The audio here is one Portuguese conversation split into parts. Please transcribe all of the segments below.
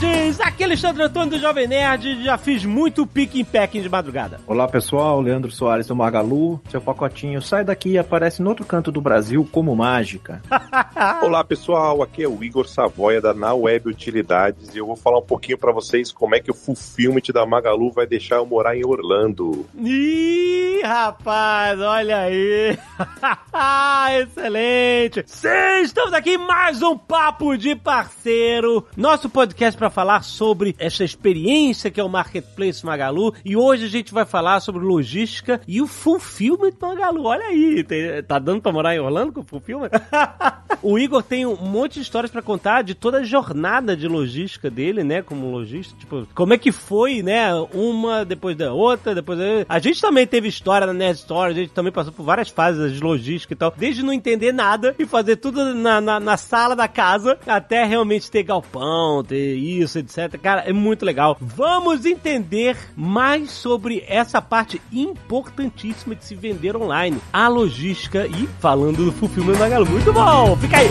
Nerds! Aqui é Alexandre Antônio do Jovem Nerd. Já fiz muito pique em packing de madrugada. Olá pessoal, Leandro Soares do Magalu. Seu pacotinho sai daqui e aparece no outro canto do Brasil como mágica. Olá pessoal, aqui é o Igor Savoia da Na Web Utilidades e eu vou falar um pouquinho pra vocês como é que o Fulfillment da Magalu vai deixar eu morar em Orlando. Ih, rapaz, olha aí. Excelente. Sim, estamos aqui em mais um Papo de Parceiro. Nosso podcast para falar sobre essa experiência que é o Marketplace Magalu. E hoje a gente vai falar sobre logística e o Fulfillment Magalu. Olha aí, tá dando pra morar em Orlando com o Fulfillment? o Igor tem um monte de histórias pra contar de toda a jornada de logística dele, né? Como logista, tipo, como é que foi, né? Uma depois da outra, depois da... A gente também teve história na Nerd Story, a gente também passou por várias fases de logística e tal, desde não entender nada e fazer tudo na, na, na sala da casa, até realmente ter galpão, ter isso, etc. Cara, é muito legal. Vamos entender mais sobre essa parte importantíssima de se vender online, a logística e falando do Fulfillment Magalu. Muito bom! Fica aí!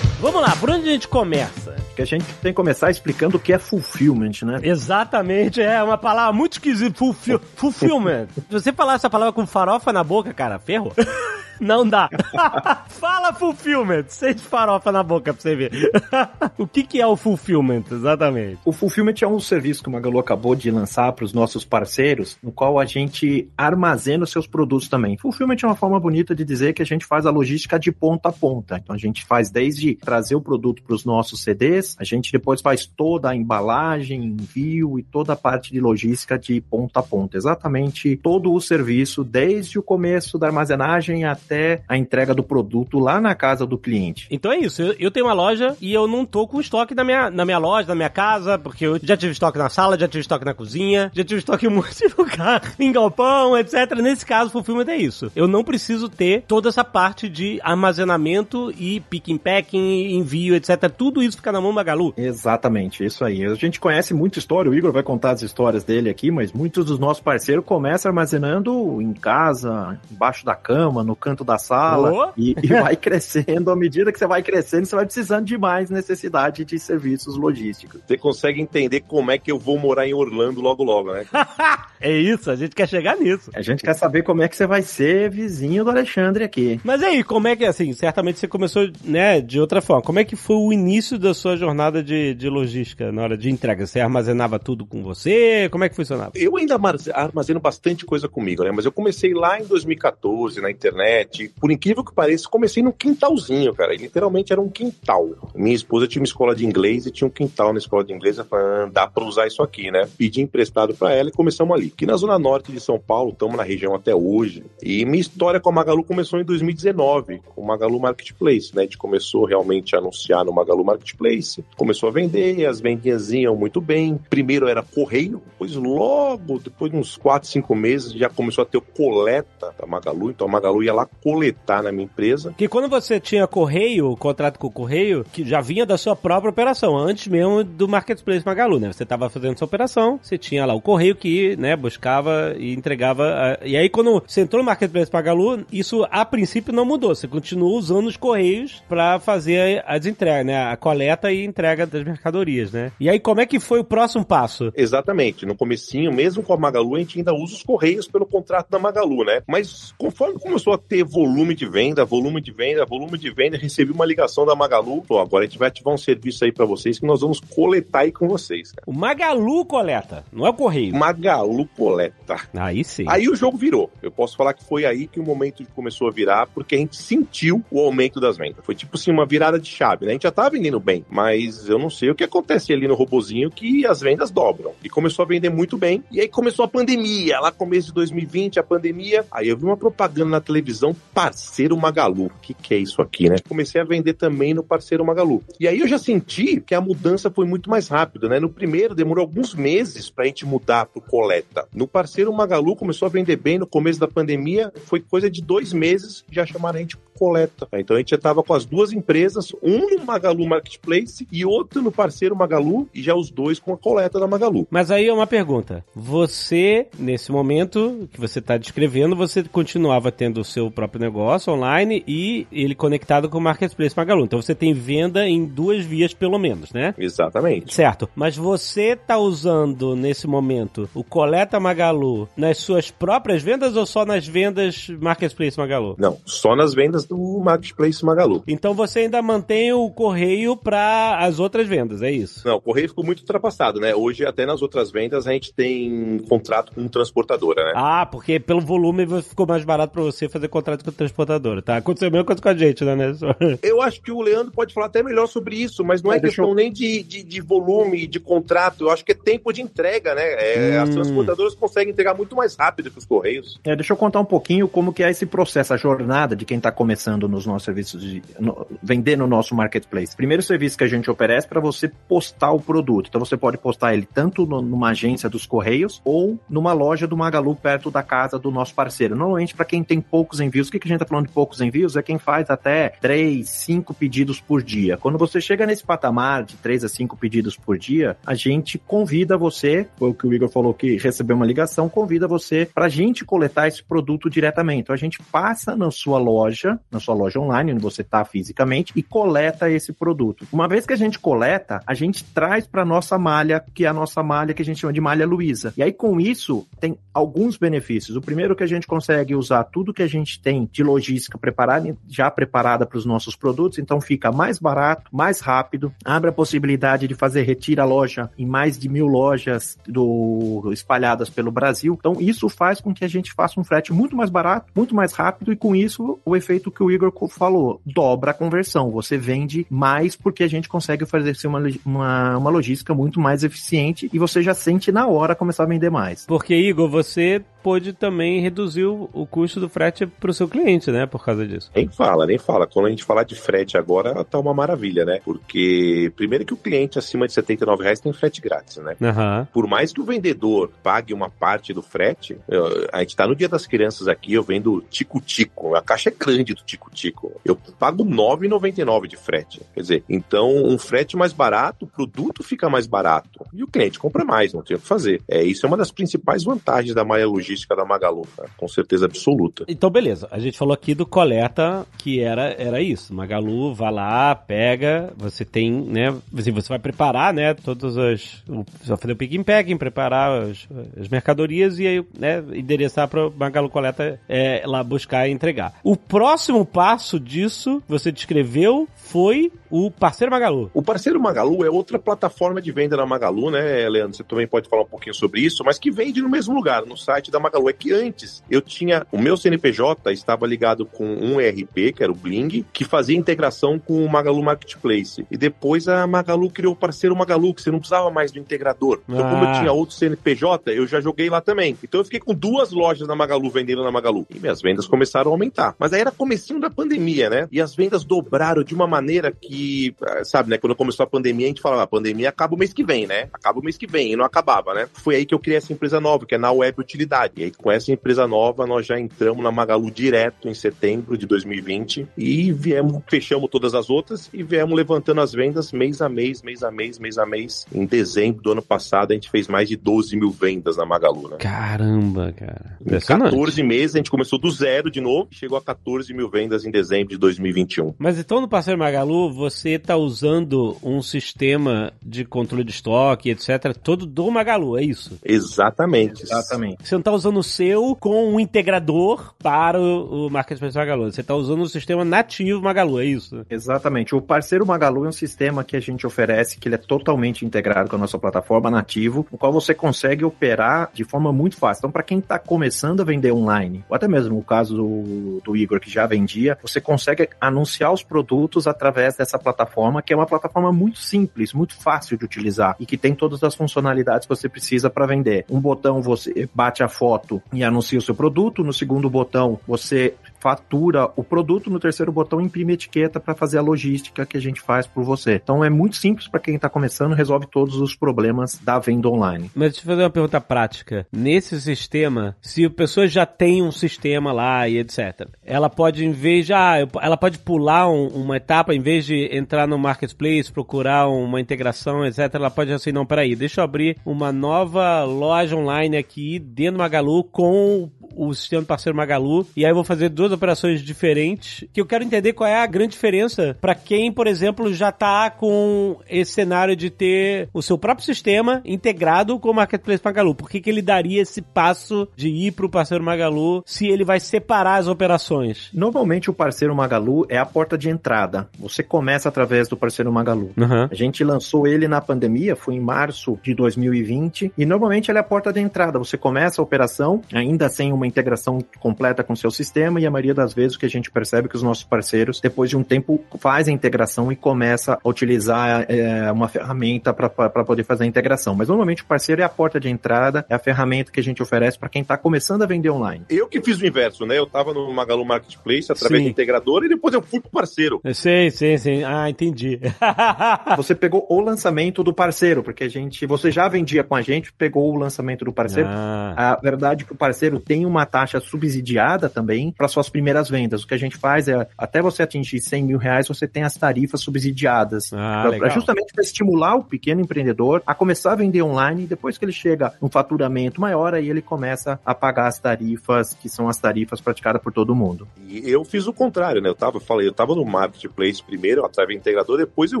Vamos lá, por onde a gente começa? Que a gente tem que começar explicando o que é fulfillment, né? Exatamente, é uma palavra muito esquisita. Fulfill, fulfillment. Se você falar essa palavra com farofa na boca, cara, ferro. Não dá. Fala fulfillment, sem farofa na boca pra você ver. o que, que é o fulfillment, exatamente? O fulfillment é um serviço que o Magalu acabou de lançar para os nossos parceiros, no qual a gente armazena os seus produtos também. Fulfillment é uma forma bonita de dizer que a gente faz a logística de ponta a ponta. Então a gente faz desde trazer o produto para os nossos CDs, a gente depois faz toda a embalagem, envio e toda a parte de logística de ponta a ponta. Exatamente todo o serviço, desde o começo da armazenagem até a entrega do produto lá na casa do cliente. Então é isso, eu, eu tenho uma loja e eu não tô com estoque na minha, na minha loja, na minha casa, porque eu já tive estoque na sala, já tive estoque na cozinha, já tive estoque em um monte de lugar, em galpão, etc. Nesse caso, o Fulfillment é isso. Eu não preciso ter toda essa parte de armazenamento e picking, packing, envio, etc. Tudo isso fica na mão do Magalu. Exatamente, isso aí. A gente conhece muita história, o Igor vai contar as histórias dele aqui, mas muitos dos nossos parceiros começam armazenando em casa, embaixo da cama, no canto da sala, Oh. e, e vai crescendo. À medida que você vai crescendo, você vai precisando de mais necessidade de serviços logísticos. Você consegue entender como é que eu vou morar em Orlando logo logo, né? é isso, a gente quer chegar nisso. A gente quer saber como é que você vai ser vizinho do Alexandre aqui. Mas e aí, como é que, assim, certamente você começou, né, de outra forma. Como é que foi o início da sua jornada de, de logística na hora de entrega? Você armazenava tudo com você? Como é que funcionava? Eu ainda armaze- armazeno bastante coisa comigo, né? Mas eu comecei lá em 2014 na internet. Por incrível que pareça, comecei num quintalzinho, cara. E literalmente era um quintal. Minha esposa tinha uma escola de inglês e tinha um quintal na escola de inglês. Ela falou, ah, dá pra usar isso aqui, né? Pedi emprestado pra ela e começamos ali. Aqui na zona norte de São Paulo, estamos na região até hoje. E minha história com a Magalu começou em 2019, com o Magalu Marketplace, né? A gente começou realmente a anunciar no Magalu Marketplace, começou a vender, e as vendinhas iam muito bem. Primeiro era correio, depois logo, depois de uns 4, 5 meses, já começou a ter o coleta da Magalu. Então a Magalu ia lá coletar na minha empresa. Porque quando você tinha correio, o contrato com o correio, que já vinha da sua própria operação, antes mesmo do Marketplace Magalu, né? Você estava fazendo sua operação, você tinha lá o correio que, né, buscava e entregava. a- E aí quando você entrou no Marketplace Magalu, isso a princípio não mudou. Você continuou usando os correios para fazer as entregas, né? A coleta e entrega das mercadorias, né? E aí como é que foi o próximo passo? Exatamente. No comecinho, mesmo com a Magalu, a gente ainda usa os correios pelo contrato da Magalu, né? Mas conforme começou a ter volume de venda, volume de venda, volume de venda, recebi uma ligação da Magalu. Pô, agora a gente vai ativar um serviço aí pra vocês que nós vamos coletar aí com vocês, cara. O Magalu coleta, não é o correio. Magalu coleta. Aí sim. Aí o jogo virou. Eu posso falar que foi aí que o momento começou a virar, porque a gente sentiu o aumento das vendas. Foi tipo assim, uma virada de chave, né? A gente já tava vendendo bem, mas eu não sei o que acontece ali no robozinho que as vendas dobram. E começou a vender muito bem. E aí começou a pandemia, lá começo de 2020, a pandemia. Aí eu vi uma propaganda na televisão um parceiro Magalu. O que, que é isso aqui, né? Comecei a vender também no parceiro Magalu. E aí eu já senti que a mudança foi muito mais rápida, né? No primeiro demorou alguns meses pra gente mudar pro coleta. No parceiro Magalu começou a vender bem no começo da pandemia, foi coisa de dois meses, já chamaram a gente coleta. Então a gente já tava com as duas empresas, um no Magalu Marketplace e outro no parceiro Magalu, e já os dois com a coleta da Magalu. Mas aí é uma pergunta. Você, nesse momento que você está descrevendo, você continuava tendo o seu próprio negócio online e ele conectado com o Marketplace Magalu. Então você tem venda em duas vias, pelo menos, né? Exatamente. Certo. Mas você está usando, nesse momento, o Coleta Magalu nas suas próprias vendas ou só nas vendas Marketplace Magalu? Não, só nas vendas do Marketplace Magalu. Então você ainda mantém o correio para as outras vendas, é isso? Não, o correio ficou muito ultrapassado, né? Hoje, até nas outras vendas, a gente tem contrato com transportadora, né? Ah, porque pelo volume ficou mais barato para você fazer contrato com transportadora, tá? Aconteceu a mesma coisa com a gente, né? Eu acho que o Leandro pode falar até melhor sobre isso, mas não é, é questão eu... nem de, de, de, volume, de contrato, eu acho que é tempo de entrega, né? É, hum. As transportadoras conseguem entregar muito mais rápido que os correios. É, deixa eu contar um pouquinho como que é esse processo, a jornada de quem está começando nos nossos serviços de no, vender no nosso marketplace. Primeiro serviço que a gente oferece para você postar o produto. Então você pode postar ele tanto no, numa agência dos correios ou numa loja do Magalu perto da casa do nosso parceiro. Normalmente para quem tem poucos envios, o que, que a gente está falando de poucos envios? É quem faz até 3, 5 pedidos por dia. Quando você chega nesse patamar de 3 a 5 pedidos por dia, a gente convida você, foi o que o Igor falou que recebeu uma ligação, convida você para a gente coletar esse produto diretamente. Então a gente passa na sua loja, na sua loja online, onde você está fisicamente, e coleta esse produto. Uma vez que a gente coleta, a gente traz para nossa malha, que é a nossa malha que a gente chama de malha Luiza. E aí com isso tem alguns benefícios. O primeiro é que a gente consegue usar tudo que a gente tem de logística preparada, já preparada para os nossos produtos, então fica mais barato, mais rápido, abre a possibilidade de fazer retira loja em mais de mil lojas do, espalhadas pelo Brasil. Então isso faz com que a gente faça um frete muito mais barato, muito mais rápido e com isso o efeito que o Igor falou, dobra a conversão. Você vende mais porque a gente consegue fazer uma, uma, uma logística muito mais eficiente e você já sente na hora começar a vender mais. Porque, Igor, você pôde também reduzir o, o custo do frete para o seu cliente, né? Por causa disso. Nem fala, nem fala. Quando a gente falar de frete agora, tá uma maravilha, né? Porque, primeiro que o cliente acima de 79 reais tem frete grátis, né? Uhum. Por mais que o vendedor pague uma parte do frete, eu, a gente tá no dia das crianças aqui, eu vendo tico-tico. A caixa é grande do tico-tico. Eu pago 9,99 de frete. Quer dizer, então um frete mais barato, o produto fica mais barato. E o cliente compra mais, não tem o que fazer. É, isso é uma das principais vantagens da malha logística da Magalu, tá? com certeza absoluta. Então, beleza. A gente falou aqui do coleta, que era, era isso. Magalu, vai lá, pega, você tem, né? Assim, você vai preparar, né? Todas as. Você vai fazer o pick and packing, preparar as, as mercadorias e aí, né? Endereçar para Magalu Coleta é, lá buscar e entregar. O próximo passo disso, você descreveu, foi o parceiro Magalu. O parceiro Magalu é outra plataforma de venda da Magalu, né, Leandro? Você também pode falar um pouquinho sobre isso, mas que vende no mesmo lugar, no site da Magalu. É que antes eu tinha. O meu CNPJ estava ligado com um ERP, que era o Bling, que fazia integração com o Magalu Marketplace. E depois a Magalu criou o parceiro Magalu, que você não precisava mais do integrador. Então, ah. como eu tinha outro CNPJ, eu já joguei lá também. Então eu fiquei com duas lojas na Magalu vendendo na Magalu. E minhas vendas começaram a aumentar. Mas aí era comecinho da pandemia, né? E as vendas dobraram de uma maneira que, sabe, né? Quando começou a pandemia, a gente falava, a pandemia acaba o mês que vem, né? Acaba o mês que vem. E não acabava, né? Foi aí que eu criei essa empresa nova, que é na Web Utilidade. E aí, com essa empresa nova, nós já entramos na Magalu direto em setembro de 2020 e viemos, fechamos todas as outras e viemos levantando as vendas mês a mês, mês a mês, mês a mês. Em dezembro do ano passado, a gente fez mais de 12 mil vendas na Magalu, né? Caramba, cara. Em 14 meses, a gente começou do zero de novo e chegou a 14 mil vendas em dezembro de 2021. Mas então, no parceiro Magalu, você está usando um sistema de controle de estoque, etc., todo do Magalu, é isso? Exatamente. Exatamente. Você não está usando o seu com um integrador para o, o Marketplace Magalu. Você está usando o sistema nativo Magalu, é isso? Exatamente. O parceiro Magalu é um sistema que a gente oferece que ele é totalmente integrado com a nossa plataforma nativo, no qual você consegue operar de forma muito fácil. Então, para quem está começando a vender online, ou até mesmo o caso do, do Igor que já vendia, você consegue anunciar os produtos através dessa plataforma, que é uma plataforma muito simples, muito fácil de utilizar e que tem todas as funcionalidades que você precisa para vender. Um botão você bate a foto e anuncia o seu produto, no segundo botão você fatura o produto no terceiro botão imprime etiqueta para fazer a logística que a gente faz por você. Então é muito simples para quem está começando, resolve todos os problemas da venda online. Mas deixa eu fazer uma pergunta prática. Nesse sistema, se a pessoa já tem um sistema lá e etc, ela pode, em vez de, ah, ela pode pular um, uma etapa, em vez de entrar no marketplace, procurar uma integração, etc, ela pode assim, não, peraí, deixa eu abrir uma nova loja online aqui dentro do Magalu com o sistema parceiro Magalu e aí eu vou fazer duas operações diferentes que eu quero entender qual é a grande diferença para quem, por exemplo, já tá com esse cenário de ter o seu próprio sistema integrado com o Marketplace Magalu. Por que, que ele daria esse passo de ir para o parceiro Magalu se ele vai separar as operações? Normalmente o parceiro Magalu é a porta de entrada. Você começa através do parceiro Magalu. Uhum. A gente lançou ele na pandemia, foi em março de 2020, e normalmente ele é a porta de entrada. Você começa a operação ainda sem uma integração completa com o seu sistema, e a maioria das vezes o que a gente percebe é que os nossos parceiros, depois de um tempo, faz a integração e começa a utilizar é, uma ferramenta para poder fazer a integração. Mas normalmente o parceiro é a porta de entrada, é a ferramenta que a gente oferece para quem está começando a vender online. Eu que fiz o inverso, né? Eu estava no Magalu Marketplace através sim. do integrador e depois eu fui pro parceiro. Eu sei, sim, sim. Ah, entendi. você pegou o lançamento do parceiro, porque a gente, você já vendia com a gente, pegou o lançamento do parceiro. Ah. A verdade é que o parceiro tem uma taxa subsidiada também para suas primeiras vendas. O que a gente faz é, até você atingir 100 mil reais, você tem as tarifas subsidiadas. Ah, pra, justamente para estimular o pequeno empreendedor a começar a vender online e depois que ele chega um faturamento maior, aí ele começa a pagar as tarifas, que são as tarifas praticadas por todo mundo. E eu fiz o contrário, né? Eu tava, falei, eu tava no marketplace primeiro, através do integrador, depois eu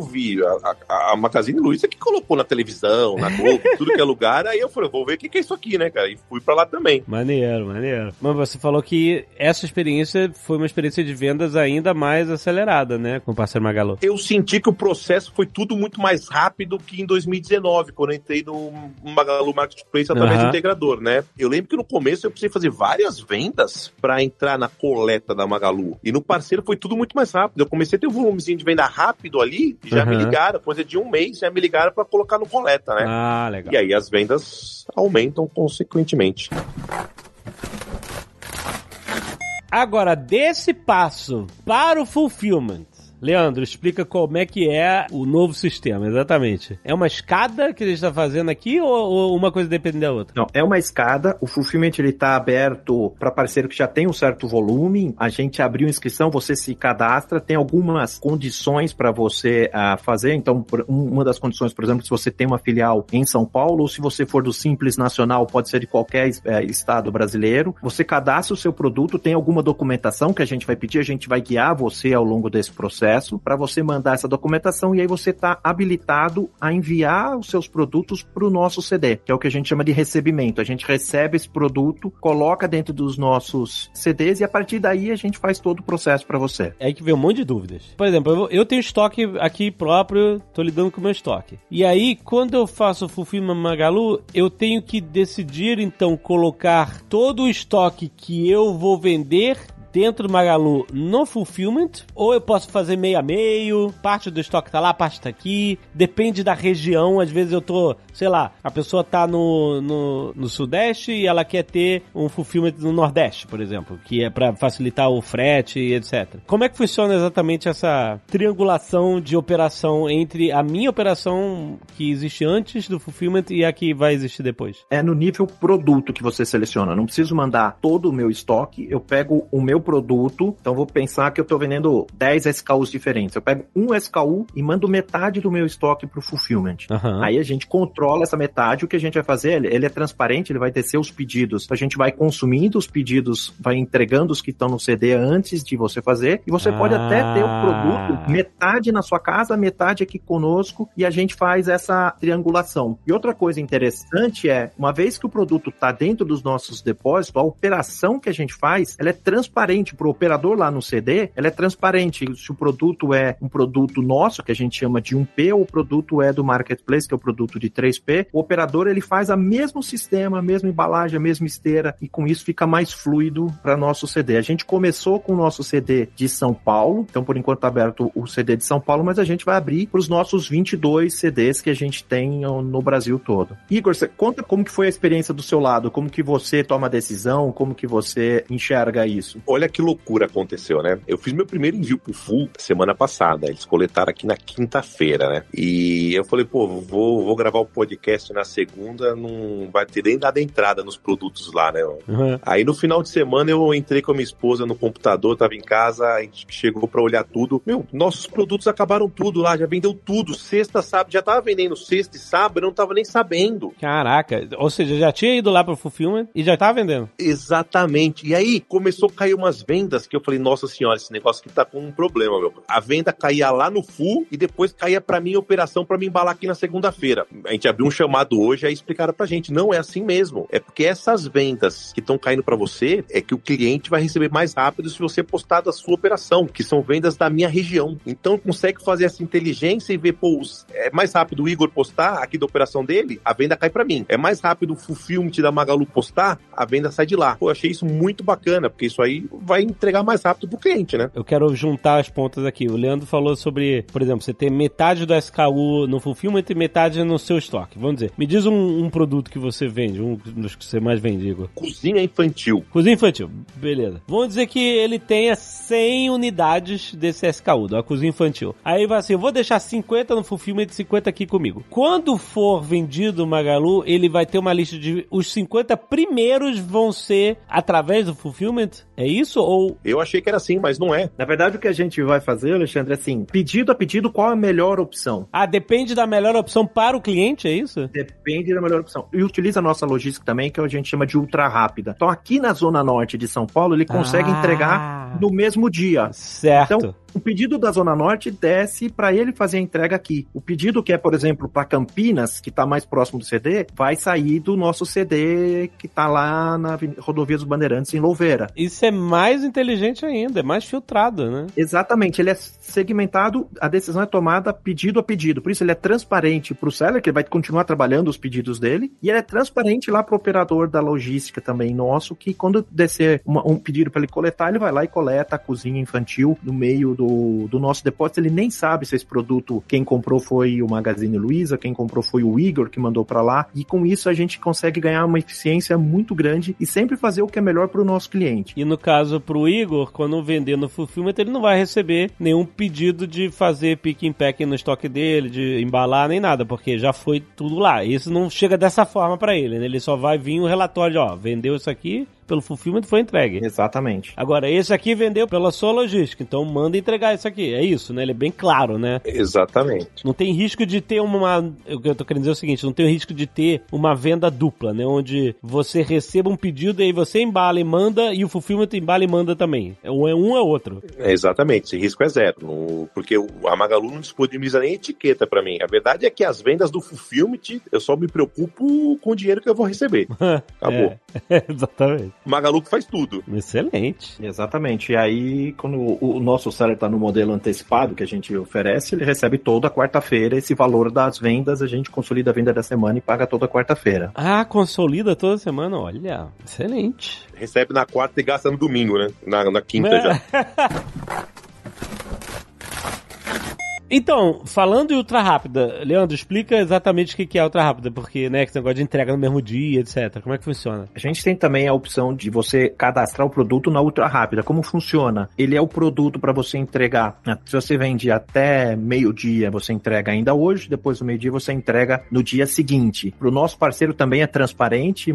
vi a, a, a Magazine Luiza que colocou na televisão, na Globo, tudo que é lugar, aí eu falei, vou ver o que, que é isso aqui, né, cara? E fui para lá também. Maneiro, maneiro. Mas você falou que essa experiência foi uma experiência de vendas ainda mais acelerada, né, com o parceiro Magalu. Eu senti que o processo foi tudo muito mais rápido que em 2019, quando eu entrei no Magalu Marketplace através uhum. do integrador, né? Eu lembro que no começo eu precisei fazer várias vendas para entrar na coleta da Magalu. E no parceiro foi tudo muito mais rápido. Eu comecei a ter um volumezinho de venda rápido ali, e já uhum. me ligaram, coisa de um mês, já me ligaram para colocar no coleta, né? Ah, legal. E aí as vendas aumentam consequentemente. Agora, desse passo para o fulfillment, Leandro, explica como é que é o novo sistema, exatamente. É uma escada que a gente está fazendo aqui ou, ou, uma coisa depende da outra? Não, é uma escada. O fulfillment ele está aberto para parceiro que já tem um certo volume. A gente abriu inscrição, você se cadastra, tem algumas condições para você uh, fazer. Então, uma das condições, por exemplo, se você tem uma filial em São Paulo ou se você for do Simples Nacional, pode ser de qualquer uh, estado brasileiro. Você cadastra o seu produto, tem alguma documentação que a gente vai pedir, a gente vai guiar você ao longo desse processo processo para você mandar essa documentação e aí você está habilitado a enviar os seus produtos para o nosso CD, que é o que a gente chama de recebimento. A gente recebe esse produto, coloca dentro dos nossos CDs e a partir daí a gente faz todo o processo para você. É aí que vem um monte de dúvidas. Por exemplo, eu tenho estoque aqui próprio, tô lidando com o meu estoque. E aí, quando eu faço o Fulfillment Magalu, eu tenho que decidir então colocar todo o estoque que eu vou vender dentro do Magalu no fulfillment, ou eu posso fazer meio a meio, parte do estoque tá lá, parte tá aqui, depende da região, às vezes eu tô, sei lá, a pessoa tá no, no, no sudeste e ela quer ter um fulfillment no nordeste, por exemplo, que é para facilitar o frete e etc. Como é que funciona exatamente essa triangulação de operação entre a minha operação que existe antes do fulfillment e a que vai existir depois? É no nível produto que você seleciona, não preciso mandar todo o meu estoque, eu pego o meu produto, então vou pensar que eu estou vendendo 10 SKUs diferentes. Eu pego um SKU e mando metade do meu estoque para o fulfillment. Uhum. Aí a gente controla essa metade. O que a gente vai fazer, ele é transparente, ele vai descer os pedidos. A gente vai consumindo os pedidos, vai entregando os que estão no CD antes de você fazer. E você ah. pode até ter o produto metade na sua casa, metade aqui conosco, e a gente faz essa triangulação. E outra coisa interessante é, uma vez que o produto está dentro dos nossos depósitos, a operação que a gente faz, ela é transparente transparente para o operador lá no CD, ela é transparente. Se o produto é um produto nosso, que a gente chama de 1P, ou o produto é do marketplace, que é o produto de 3P, o operador ele faz o mesmo sistema, a mesma embalagem, a mesma esteira, e com isso fica mais fluido para nosso CD. A gente começou com o nosso CD de São Paulo, então por enquanto está aberto o CD de São Paulo, mas a gente vai abrir para os nossos 22 CDs que a gente tem no Brasil todo. Igor, conta como que foi a experiência do seu lado, como que você toma a decisão, como que você enxerga isso? Olha olha que loucura aconteceu, né? Eu fiz meu primeiro envio pro Full semana passada. Eles coletaram aqui na quinta-feira, né? E eu falei, pô, vou, vou gravar o podcast na segunda, não vai ter nem dado entrada nos produtos lá, né? Uhum. Aí no final de semana eu entrei com a minha esposa no computador, tava em casa, a gente chegou para olhar tudo. Meu, nossos produtos acabaram tudo lá, já vendeu tudo. Sexta, sábado, já tava vendendo sexta e sábado, eu não tava nem sabendo. Caraca, ou seja, já tinha ido lá pro Fulfillment e já tava vendendo. Exatamente. E aí começou a cair umas vendas que eu falei, nossa senhora, esse negócio aqui tá com um problema, meu. A venda caía lá no full e depois caía para mim a operação para me embalar aqui na segunda-feira. A gente abriu um chamado hoje, aí explicaram pra gente, não é assim mesmo. É porque essas vendas que estão caindo para você é que o cliente vai receber mais rápido se você postar da sua operação, que são vendas da minha região. Então consegue fazer essa inteligência e ver, pô, é mais rápido o Igor postar aqui da operação dele, a venda cai para mim. É mais rápido o Fulfillment da Magalu postar, a venda sai de lá. Pô, achei isso muito bacana, porque isso aí vai entregar mais rápido pro cliente, né? Eu quero juntar as pontas aqui. O Leandro falou sobre, por exemplo, você ter metade do SKU no Fulfillment e metade no seu estoque. Vamos dizer, me diz um, um produto que você vende, um dos que você mais vende, Igor. Cozinha infantil. Cozinha infantil, beleza. Vamos dizer que ele tenha 100 unidades desse SKU, da cozinha infantil. Aí vai assim, eu vou deixar 50 no Fulfillment e 50 aqui comigo. Quando for vendido o Magalu, ele vai ter uma lista de os 50 primeiros vão ser através do Fulfillment? É isso ou... Eu achei que era assim, mas não é. Na verdade, o que a gente vai fazer, Alexandre, é assim, pedido a pedido, qual a melhor opção? Ah, depende da melhor opção para o cliente, é isso? Depende da melhor opção. E utiliza a nossa logística também, que a gente chama de ultra rápida. Então, aqui na zona norte de São Paulo, ele consegue ah, entregar no mesmo dia. Certo. Então, o pedido da Zona Norte desce para ele fazer a entrega aqui. O pedido que é, por exemplo, para Campinas, que está mais próximo do CD, vai sair do nosso CD que está lá na Rodovia dos Bandeirantes, em Louveira. Isso é mais inteligente ainda, é mais filtrado, né? Exatamente, ele é segmentado, a decisão é tomada pedido a pedido. Por isso ele é transparente para o seller, que ele vai continuar trabalhando os pedidos dele, e ele é transparente lá para o operador da logística também nosso, que quando descer uma, um pedido para ele coletar, ele vai lá e coleta a cozinha infantil no meio do do, do nosso depósito, ele nem sabe se esse produto, quem comprou foi o Magazine Luiza, quem comprou foi o Igor que mandou para lá, e com isso a gente consegue ganhar uma eficiência muito grande e sempre fazer o que é melhor para o nosso cliente. E no caso para o Igor, quando vender no Fulfillment, ele não vai receber nenhum pedido de fazer pick and pack no estoque dele, de embalar nem nada, porque já foi tudo lá. Isso não chega dessa forma para ele, né? Ele só vai vir um relatório, ó, vendeu isso aqui, pelo fulfillment foi entregue. Exatamente. Agora, esse aqui vendeu pela sua logística, então manda entregar isso aqui. É isso, né? Ele é bem claro, né? Exatamente. Não tem risco de ter uma. O que eu tô querendo dizer é o seguinte: não tem risco de ter uma venda dupla, né? Onde você receba um pedido e aí você embala e manda e o fulfillment embala e manda também. Ou é um ou é outro. É exatamente. Esse risco é zero. No... Porque a Magalu não disponibiliza nem etiqueta para mim. A verdade é que as vendas do fulfillment eu só me preocupo com o dinheiro que eu vou receber. Acabou. É, exatamente. Magalu que faz tudo. Excelente. Exatamente. E aí, quando o, o nosso seller está no modelo antecipado que a gente oferece, ele recebe toda quarta-feira esse valor das vendas, a gente consolida a venda da semana e paga toda quarta-feira. Ah, consolida toda semana? Olha, excelente. Recebe na quarta e gasta no domingo, né? Na, na quinta já. Então, falando em ultra rápida, Leandro, explica exatamente o que é ultra rápida, porque, né, esse negócio de entrega no mesmo dia, etc. Como é que funciona? A gente tem também a opção de você cadastrar o produto na ultra rápida. Como funciona? Ele é o produto para você entregar. Né? Se você vende até meio-dia, você entrega ainda hoje, depois do meio-dia você entrega no dia seguinte. Para o nosso parceiro também é transparente,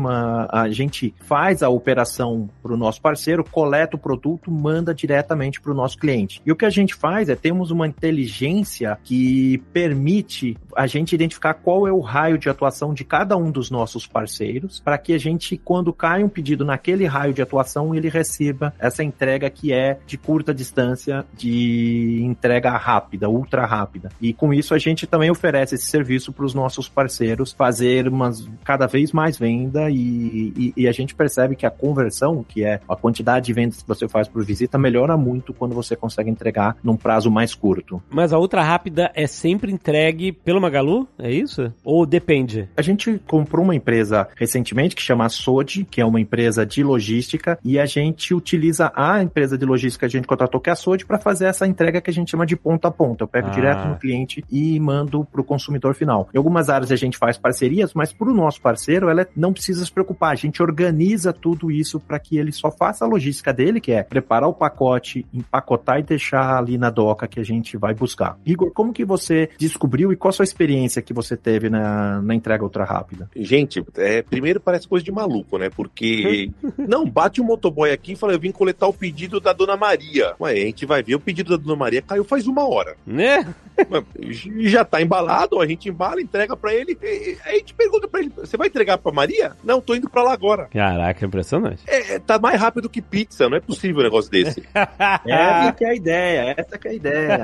a gente faz a operação para o nosso parceiro, coleta o produto, manda diretamente para o nosso cliente. E o que a gente faz é temos uma inteligência que permite a gente identificar qual é o raio de atuação de cada um dos nossos parceiros, para que a gente, quando cai um pedido naquele raio de atuação, ele receba essa entrega que é de curta distância, de entrega rápida, ultra rápida. E com isso a gente também oferece esse serviço para os nossos parceiros fazer umas, cada vez mais venda e, e, e, a gente percebe que a conversão, que é a quantidade de vendas que você faz por visita, melhora muito quando você consegue entregar num prazo mais curto. Mas a outra ultra rápida é sempre entregue pelo Magalu? É isso? Ou depende? A gente comprou uma empresa recentemente que chama Sode, que é uma empresa de logística, e a gente utiliza a empresa de logística que a gente contratou, que é a Sode, para fazer essa entrega que a gente chama de ponta a ponta. Eu pego ah. direto no cliente e mando para o consumidor final. Em algumas áreas a gente faz parcerias, mas para o nosso parceiro, ela não precisa se preocupar. A gente organiza tudo isso para que ele só faça a logística dele, que é preparar o pacote, empacotar e deixar ali na doca que a gente vai buscar. Igor, como que você descobriu e qual a sua experiência que você teve na, na entrega ultra rápida? Gente, é, primeiro parece coisa de maluco, né? Porque não bate um motoboy aqui e fala, eu vim coletar o pedido da Dona Maria. Ué, a gente vai ver o pedido da Dona Maria caiu faz uma hora. Né? Já tá embalado, a gente embala, entrega para ele. Aí a gente pergunta para ele: você vai entregar para Maria? Não, tô indo para lá agora. Caraca, impressionante. É, é, tá mais rápido que pizza, não é possível um negócio desse. essa que é a ideia, essa que é a ideia.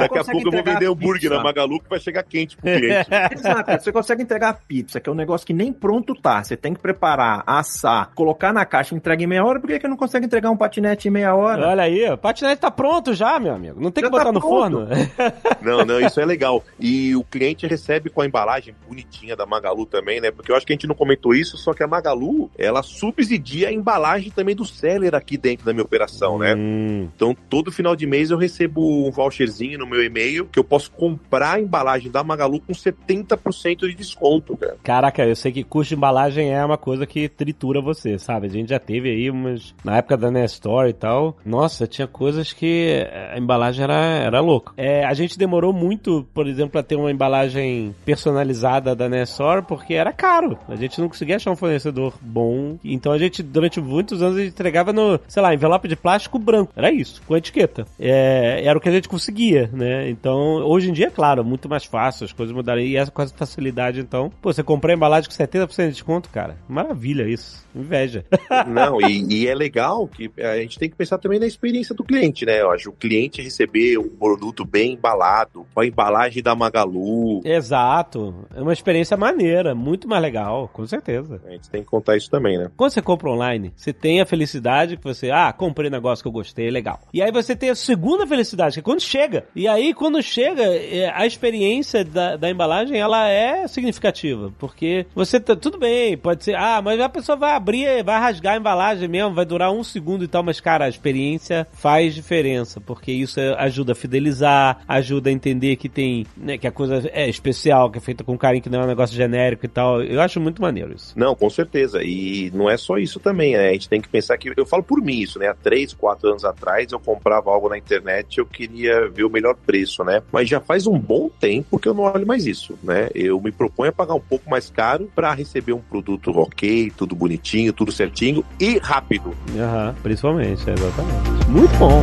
Daqui a pouco eu vou vender hambúrguer na Magalu que vai chegar quente pro cliente. Exato, você consegue entregar pizza, que é um negócio que nem pronto tá. Você tem que preparar, assar, colocar na caixa, entrega em meia hora. Por que, que não consegue entregar um patinete em meia hora? Olha aí, o patinete tá pronto já, meu amigo. Não tem já que botar tá no pronto. forno. Não, não, isso é legal. E o cliente recebe com a embalagem bonitinha da Magalu também, né? Porque eu acho que a gente não comentou isso, só que a Magalu, ela subsidia a embalagem também do seller aqui dentro da minha operação, né? Hum. Então, todo final de mês eu recebo um voucherzinho no meu e-mail que eu posso comprar a embalagem da Magalu com 70% de desconto, cara. Caraca, eu sei que custo de embalagem é uma coisa que tritura você, sabe? A gente já teve aí umas. Na época da Nestor e tal. Nossa, tinha coisas que a embalagem era, era louca. É, a gente demorou muito, por exemplo, a ter uma embalagem personalizada da Nessor, porque era caro. A gente não conseguia achar um fornecedor bom. Então a gente, durante muitos anos, entregava no, sei lá, envelope de plástico branco. Era isso, com etiqueta. É, era o que a gente conseguia, né? Então, hoje em dia, é claro, muito mais fácil, as coisas mudaram. E essa com essa facilidade, então, pô, você comprou a embalagem com 70% de desconto, cara. Maravilha isso. Inveja. Não, e, e, é legal que a gente tem que pensar também na experiência do cliente, né? Eu acho o cliente receber um produto bem embalado, com a embalagem da Magalu. Exato. É uma experiência maneira, muito mais legal, com certeza. A gente tem que contar isso também, né? Quando você compra online, você tem a felicidade que você, ah, comprei um negócio que eu gostei, legal. E aí você tem a segunda felicidade, que é quando chega. E aí, quando chega, é, a experiência da, da embalagem, ela é significativa. Porque você tá, tudo bem, pode ser, ah, mas a pessoa vai abrir, vai rasgar a embalagem mesmo, vai durar um segundo e tal, mas cara, a experiência faz diferença, porque isso ajuda a fidelizar, ajuda a entender que tem, né, que a coisa é especial, que é feita com carinho, que não é um negócio genérico e tal. Eu acho muito maneiro isso. Não, com certeza. E não é só isso também, né? A gente tem que pensar que, eu falo por mim isso, né? Há três, quatro anos atrás eu comprava algo na internet eu queria ver o melhor preço, né? Mas já faz um bom tempo que eu não olho mais isso, né? Eu me proponho a pagar um pouco mais caro para receber um produto ok, tudo bonitinho tudo certinho e rápido. Uhum, principalmente, exatamente. Muito bom.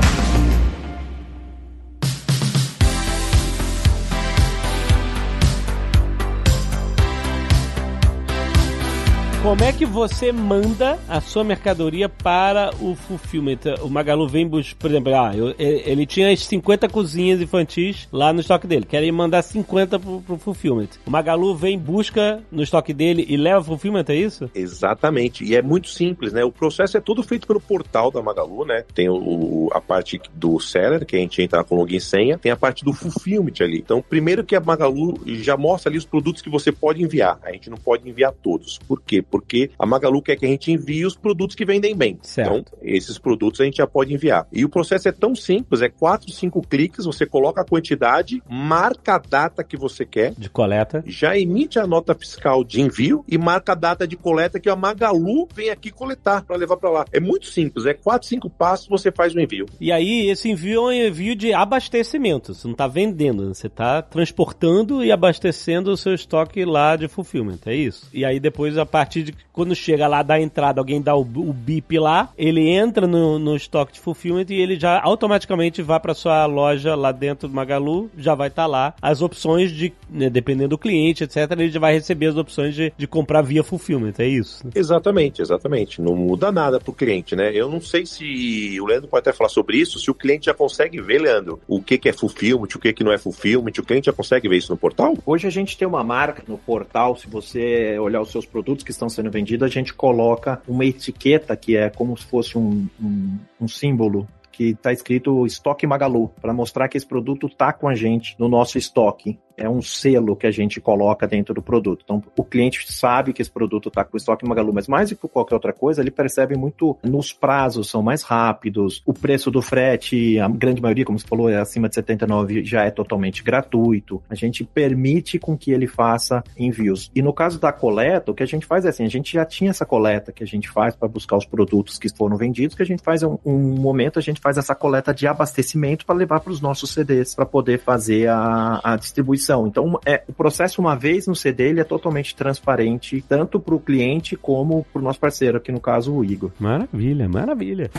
Como é que você manda a sua mercadoria para o fulfillment? O Magalu vem, por exemplo, ah, eu, ele tinha as 50 cozinhas infantis lá no estoque dele. Querem mandar 50 pro, pro fulfillment. O Magalu vem, busca no estoque dele e leva o fulfillment, é isso? Exatamente. E é muito simples, né? O processo é todo feito pelo portal da Magalu, né? Tem o, a parte do seller, que a gente entra com login e senha, tem a parte do fulfillment ali. Então, primeiro que a Magalu já mostra ali os produtos que você pode enviar. A gente não pode enviar todos. Por quê? A Magalu quer que a gente envie os produtos que vendem bem. Certo. Então, esses produtos a gente já pode enviar. E o processo é tão simples, é quatro, cinco cliques, você coloca a quantidade, marca a data que você quer. De coleta. Já emite a nota fiscal de envio e marca a data de coleta que a Magalu vem aqui coletar para levar para lá. É muito simples, é quatro, cinco passos, você faz o envio. E aí, esse envio é um envio de abastecimento. Você não está vendendo, você está transportando e abastecendo o seu estoque lá de fulfillment, é isso? E aí depois, a partir de quando chega lá da entrada, alguém dá o, o bip lá, ele entra no, no estoque de fulfillment e ele já automaticamente vai para sua loja lá dentro do Magalu, já vai estar tá lá as opções de, né, dependendo do cliente, etc, ele já vai receber as opções de, de comprar via fulfillment, é isso? Exatamente, exatamente. Não muda nada pro cliente, né? Eu não sei se o Leandro pode até falar sobre isso, se o cliente já consegue ver, Leandro, o que, que é fulfillment, o que, que não é fulfillment, o cliente já consegue ver isso no portal? Hoje a gente tem uma marca no portal, se você olhar os seus produtos que estão sendo vendido, a gente coloca uma etiqueta que é como se fosse um, um, um símbolo que está escrito estoque Magalu, para mostrar que esse produto tá com a gente no nosso estoque é um selo que a gente coloca dentro do produto. Então, o cliente sabe que esse produto está com estoque Magalu, mas mais do que qualquer outra coisa, ele percebe muito nos prazos, são mais rápidos, o preço do frete, a grande maioria, como você falou, é acima de 79, já é totalmente gratuito. A gente permite com que ele faça envios. E no caso da coleta, o que a gente faz é assim, a gente já tinha essa coleta que a gente faz para buscar os produtos que foram vendidos, que a gente faz um, um momento, a gente faz essa coleta de abastecimento para levar para os nossos CDs, para poder fazer a, a distribuição então, é, o processo, uma vez no CD, ele é totalmente transparente, tanto para o cliente como para o nosso parceiro, aqui no caso o Igor. Maravilha, maravilha.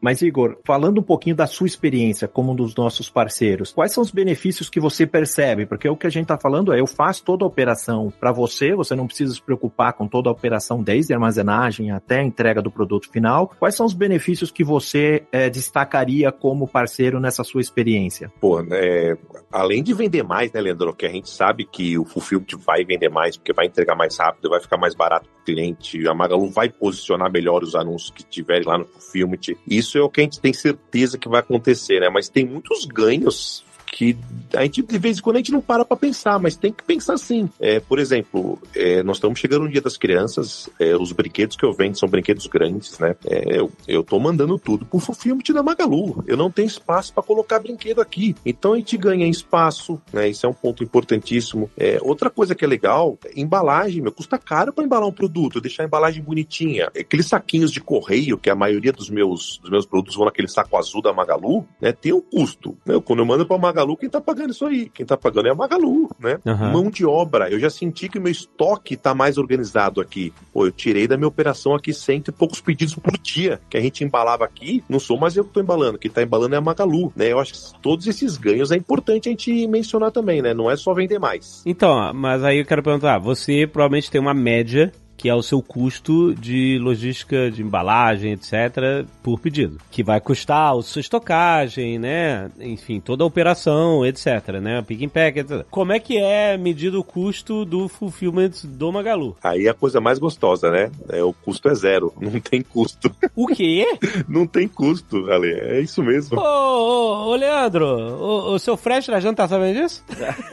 Mas, Igor, falando um pouquinho da sua experiência como um dos nossos parceiros, quais são os benefícios que você percebe? Porque o que a gente está falando é, eu faço toda a operação para você, você não precisa se preocupar com toda a operação, desde a armazenagem até a entrega do produto final. Quais são os benefícios que você é, destacaria como parceiro nessa sua experiência? Pô, é, além de vender mais, né, Leandro? Que a gente sabe que o Fulfillment vai vender mais, porque vai entregar mais rápido, vai ficar mais barato para o cliente, a Magalu vai posicionar melhor os anúncios que tiverem lá no Fulfillment. Isso é o que a gente tem certeza que vai acontecer, né? Mas tem muitos ganhos que a gente, de vez em quando, a gente não para para pensar, mas tem que pensar sim. É, por exemplo, é, nós estamos chegando no Dia das Crianças, é, os brinquedos que eu vendo são brinquedos grandes, né? É, eu, eu tô mandando tudo pro Fulfillment da Magalu. Eu não tenho espaço para colocar brinquedo aqui. Então a gente ganha espaço, né? Isso é um ponto importantíssimo. É, outra coisa que é legal, embalagem, meu, custa caro para embalar um produto, deixar a embalagem bonitinha. Aqueles saquinhos de correio, que a maioria dos meus, dos meus produtos vão naquele saco azul da Magalu, né? Tem um custo. Né? Quando eu mando pra Magalu, Magalu, quem tá pagando isso aí? Quem tá pagando é a Magalu, né? Uhum. Mão de obra. Eu já senti que o meu estoque tá mais organizado aqui. Pô, eu tirei da minha operação aqui cento e poucos pedidos por dia que a gente embalava aqui. Não sou mais eu que tô embalando. Quem tá embalando é a Magalu, né? Eu acho que todos esses ganhos é importante a gente mencionar também, né? Não é só vender mais. Então, mas aí eu quero perguntar, você provavelmente tem uma média que é o seu custo de logística de embalagem, etc., por pedido. Que vai custar a sua estocagem, né? Enfim, toda a operação, etc., né? Pick and pack, etc. Como é que é medido o custo do fulfillment do Magalu? Aí é a coisa mais gostosa, né? É, o custo é zero, não tem custo. O quê? não tem custo, Ale, é isso mesmo. Ô, ô, ô Leandro, o, o, seu frete da janta tá sabendo disso?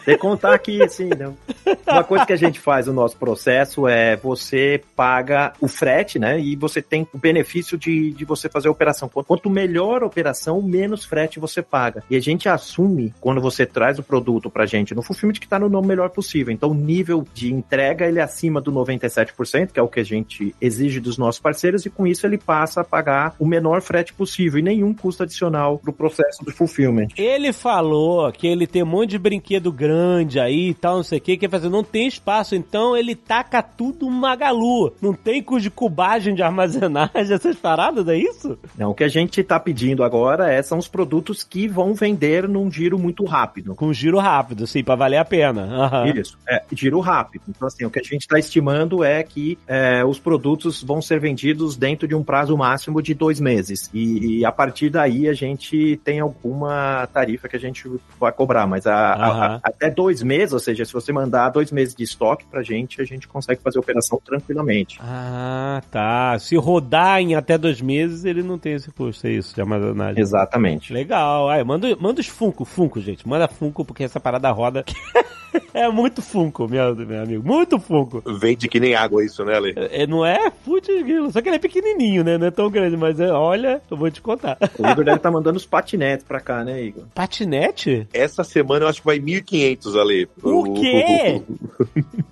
Tem que contar aqui, sim. Não. Uma coisa que a gente faz no nosso processo é você você paga o frete, né? E você tem o benefício de, de você fazer a operação. Quanto melhor a operação, menos frete você paga. E a gente assume, quando você traz o produto pra gente no fulfillment, que tá no nome melhor possível. Então, o nível de entrega, ele é acima do 97%, que é o que a gente exige dos nossos parceiros, e com isso ele passa a pagar o menor frete possível e nenhum custo adicional pro processo do fulfillment. Ele falou que ele tem um monte de brinquedo grande aí e tal, não sei o que, quer fazer, não tem espaço, então ele taca tudo uma Magalu. Não tem custo de cubagem de armazenagem, essas paradas, é isso? Não, o que a gente está pedindo agora é, são os produtos que vão vender num giro muito rápido. Com giro rápido, sim, para valer a pena. Uhum. Isso, é, giro rápido. Então, assim, o que a gente está estimando é que é, os produtos vão ser vendidos dentro de um prazo máximo de dois meses. E, e, a partir daí a gente tem alguma tarifa que a gente vai cobrar, mas a, uhum. a, a, até dois meses, ou seja, se você mandar dois meses de estoque pra gente, a gente consegue fazer a operação tranquilamente. Ah, tá. Se rodar em até dois meses, ele não tem esse custo, é isso, de armazenagem. Exatamente. Legal. Aí, manda, manda os Funko, Funko, gente. Manda Funko, porque essa parada roda. é muito Funko, meu, meu amigo. Muito Funko. Vende que nem água isso, né, Ale? É, não é? Putz, só que ele é pequenininho, né? Não é tão grande, mas é, olha, eu vou te contar. O Igor deve estar tá mandando os patinetes pra cá, né, Igor? Patinete? Essa semana eu acho que vai 1.500, Ale. O quê?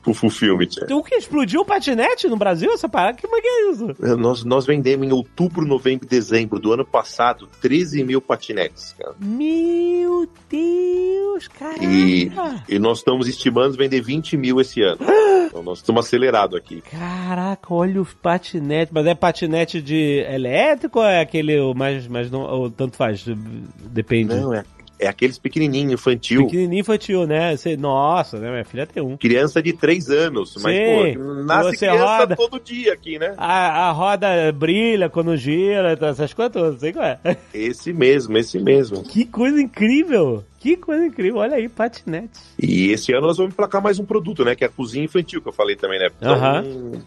Pro Fulfillment. O que? Explodiu o patinete? no Brasil? Essa parada? Que é, é isso? É, nós, nós vendemos em outubro, novembro e dezembro do ano passado 13 mil patinetes, cara. Meu Deus, cara. E, e nós estamos estimando vender 20 mil esse ano. então nós estamos acelerados aqui. Caraca, olha os patinetes. Mas é patinete de elétrico ou é aquele mais, mais não, ou tanto faz? Depende. Não, é é aqueles pequenininho infantil. Pequenininho infantil, né? Você, nossa, né? Minha filha tem um. Criança de 3 anos. Mas, Sim, pô, nasce você criança roda, todo dia aqui, né? A, a roda brilha quando gira, essas coisas todas, sei qual é. Esse mesmo, esse mesmo. Que coisa incrível. Que coisa incrível, olha aí, patinete. E esse ano nós vamos emplacar mais um produto, né? Que é a cozinha infantil, que eu falei também, né? Então,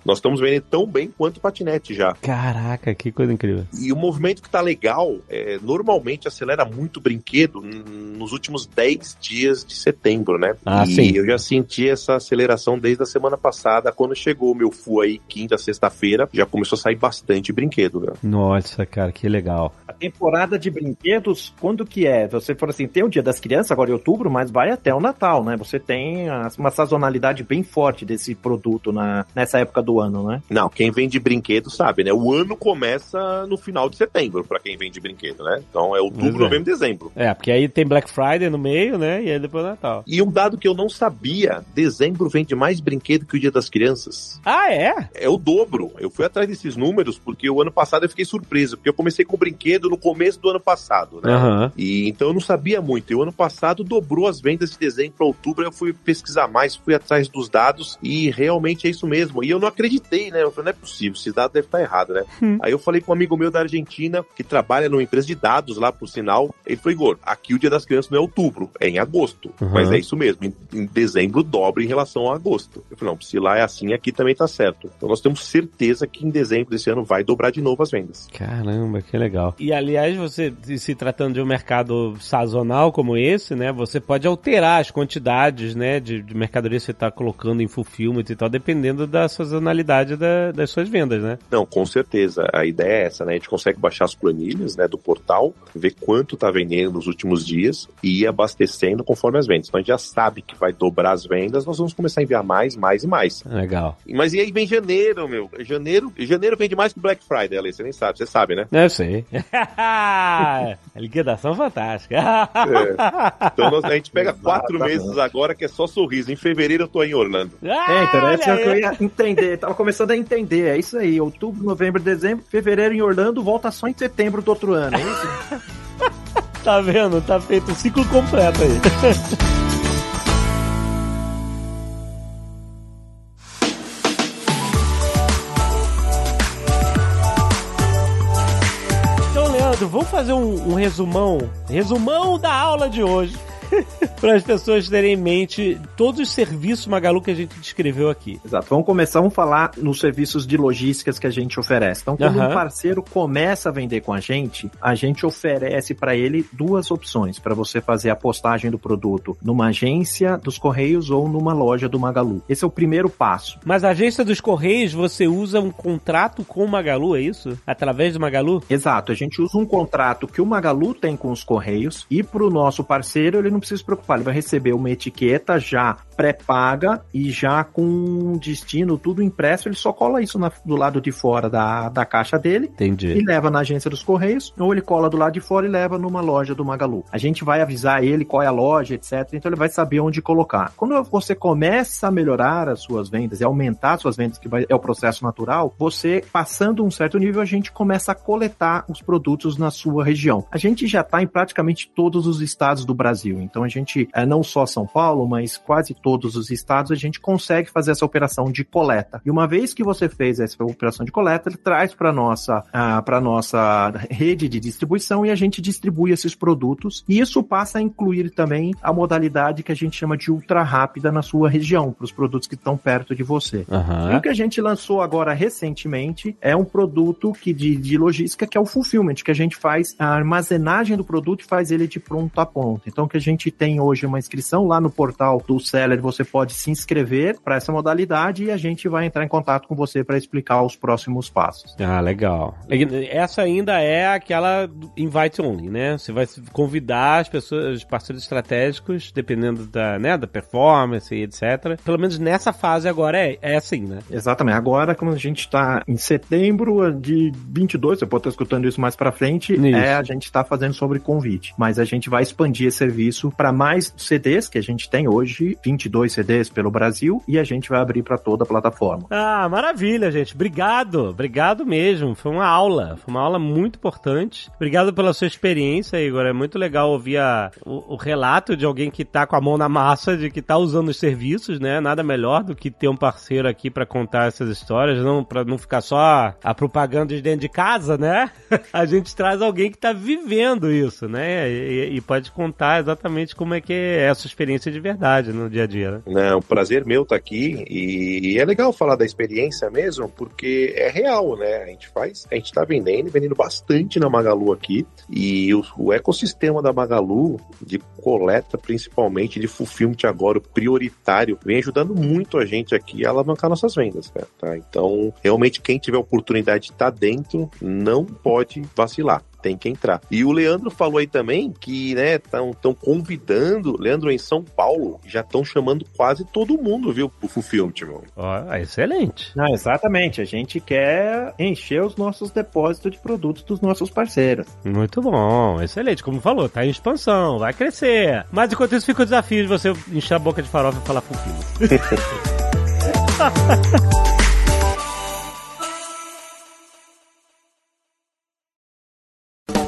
nós estamos vendendo tão bem quanto patinete já. Caraca, que coisa incrível. E o movimento que tá legal, é, normalmente acelera muito o brinquedo nos últimos 10 dias de setembro, né? Ah, e sim. eu já senti essa aceleração desde a semana passada, quando chegou o meu FU aí, quinta, sexta-feira, já começou a sair bastante brinquedo, né? Nossa, cara, que legal. A temporada de brinquedos, quando que é? Você for assim, tem o Dia das Crianças, agora em outubro, mas vai até o Natal, né? Você tem uma sazonalidade bem forte desse produto na, nessa época do ano, né? Não, quem vende brinquedo sabe, né? O ano começa no final de setembro, pra quem vende brinquedo, né? Então é outubro, Pois é. novembro, dezembro. É, porque aí tem Black Friday no meio, né? E aí depois o Natal. E um dado que eu não sabia, dezembro vende mais brinquedo que o Dia das Crianças. Ah, é? É o dobro. Eu fui atrás desses números porque o ano passado eu fiquei surpreso, porque eu comecei com brinquedo no começo do ano passado, né? Aham. E então eu não sabia muito. E o ano passado dobrou as vendas de dezembro para outubro. Eu fui pesquisar mais, fui atrás dos dados e realmente é isso mesmo. E eu não acreditei, né? Eu falei, não é possível, esse dado deve estar errado, né? Hum. Aí eu falei com um amigo meu da Argentina que trabalha numa empresa de dados lá, por sinal. Ele falou, Igor, aqui o Dia das Crianças não é outubro, é em agosto. Uhum. Mas é isso mesmo. Em, em dezembro dobra em relação a agosto. Eu falei, não, se lá é assim, aqui também tá certo. Então nós temos certeza que em dezembro desse ano vai dobrar de novo as vendas. Caramba, que legal. E aliás, você se tratando de um mercado sazonal como esse, né? Você pode alterar as quantidades, né? De, de mercadoria que você está colocando em fulfillment e tal, dependendo da sazonalidade da- das suas vendas, né? Não, com certeza. A ideia é essa, né? A gente consegue baixar as planilhas né, do portal, ver quanto tá vendendo nos últimos dias e ir abastecendo conforme as vendas. Então a gente já sabe que vai dobrar as vendas, nós vamos começar a enviar mais, mais e mais. Legal. Mas e aí vem janeiro, meu? Janeiro, janeiro vende mais que Black Friday, Ale, você nem sabe, você sabe, né? Eu sei. Liquidação fantástica. É. Então nós- a gente pega quatro Exatamente. meses agora que é só sorriso. Em fevereiro eu tô em Orlando. É, então essa é que eu ia entender. Tava começando a entender. É isso aí. Outubro, novembro, dezembro, fevereiro em Orlando, volta só em setembro do outro ano. É isso? Tá vendo? Tá feito o ciclo completo aí. Leandro, vamos fazer um, um resumão, resumão da aula de hoje. Para as pessoas terem em mente todos os serviços Magalu que a gente descreveu aqui. Exato. Vamos começar, vamos falar nos serviços de logísticas que a gente oferece. Então, quando Aham. um parceiro começa a vender com a gente, a gente oferece para ele duas opções para você fazer a postagem do produto numa agência dos Correios ou numa loja do Magalu. Esse é o primeiro passo. Mas a agência dos Correios, você usa um contrato com o Magalu, é isso? Através do Magalu? Exato, a gente usa um contrato que o Magalu tem com os Correios e para o nosso parceiro ele não precisa se preocupar, ele vai receber uma etiqueta já pré-paga e já com destino tudo impresso, ele só cola isso na- do lado de fora da, da caixa dele e Entendi. leva na agência dos Correios, ou ele cola do lado de fora e leva numa loja do Magalu. A gente vai avisar ele qual é a loja, etc. Então ele vai saber onde colocar. Quando você começa a melhorar as suas vendas e aumentar as suas vendas, que vai- é o processo natural, você, passando um certo nível, a gente começa a coletar os produtos na sua região. A gente já está em praticamente todos os estados do Brasil. Então a gente, é, não só São Paulo, mas quase todos os estados, a gente consegue fazer essa operação de coleta. E uma vez que você fez essa operação de coleta, ele traz para nossa para nossa rede de distribuição e a gente distribui esses produtos. E isso passa a incluir também a modalidade que a gente chama de ultra rápida na sua região, para os produtos que estão perto de você. E Aham. o que a gente lançou agora recentemente é um produto que de, de logística que é o fulfillment, que a gente faz a armazenagem do produto e faz ele de pronto a ponto. Então, que a gente tem hoje uma inscrição lá no portal do Seller, você pode se inscrever para essa modalidade e a gente vai entrar em contato com você para explicar os próximos passos. Ah, legal. Essa ainda é aquela invite only, né? Você vai convidar as pessoas, os parceiros estratégicos, dependendo da, né, da performance e etc. Pelo menos nessa fase agora é, é assim, né? Exatamente. Agora, como a gente está em setembro de 22, você pode estar escutando isso mais para frente, Isso. é a gente está fazendo sobre convite. Mas a gente vai expandir esse serviço para mais CDs que a gente tem hoje, 22 CDs pelo Brasil e a gente vai abrir para toda a plataforma. Ah, maravilha, gente. Obrigado. Obrigado mesmo. Foi uma aula. Foi uma aula muito importante. Obrigado pela sua experiência, Igor. É muito legal ouvir a, o, o, relato de alguém que tá com a mão na massa, de que tá usando os serviços, né? Nada melhor do que ter um parceiro aqui para contar essas histórias, não para não ficar só a propaganda de dentro de casa, né? a gente traz alguém que tá vivendo isso, né? E, e pode contar exatamente como é que é essa experiência de verdade no dia a dia, né? Não, prazer meu tá aqui e, é legal falar da experiência mesmo, porque é real, né? A gente faz, a gente tá vendendo, vendendo bastante na Magalu aqui e o, o ecossistema da Magalu de coleta, principalmente de fulfillment agora, prioritário, vem ajudando muito a gente aqui a alavancar nossas vendas, cara, tá? Então, realmente quem tiver oportunidade de estar tá dentro, não pode vacilar tem que entrar. E o Leandro falou aí também que, né, estão convidando, Leandro em São Paulo, já estão chamando quase todo mundo, viu, pro Fulfillment, meu. Ó, excelente. Não, exatamente, a gente quer encher os nossos depósitos de produtos dos nossos parceiros. Muito bom, excelente, como falou, tá em expansão, vai crescer. Mas enquanto isso fica o desafio de você encher a boca de farofa e falar Fulfillment.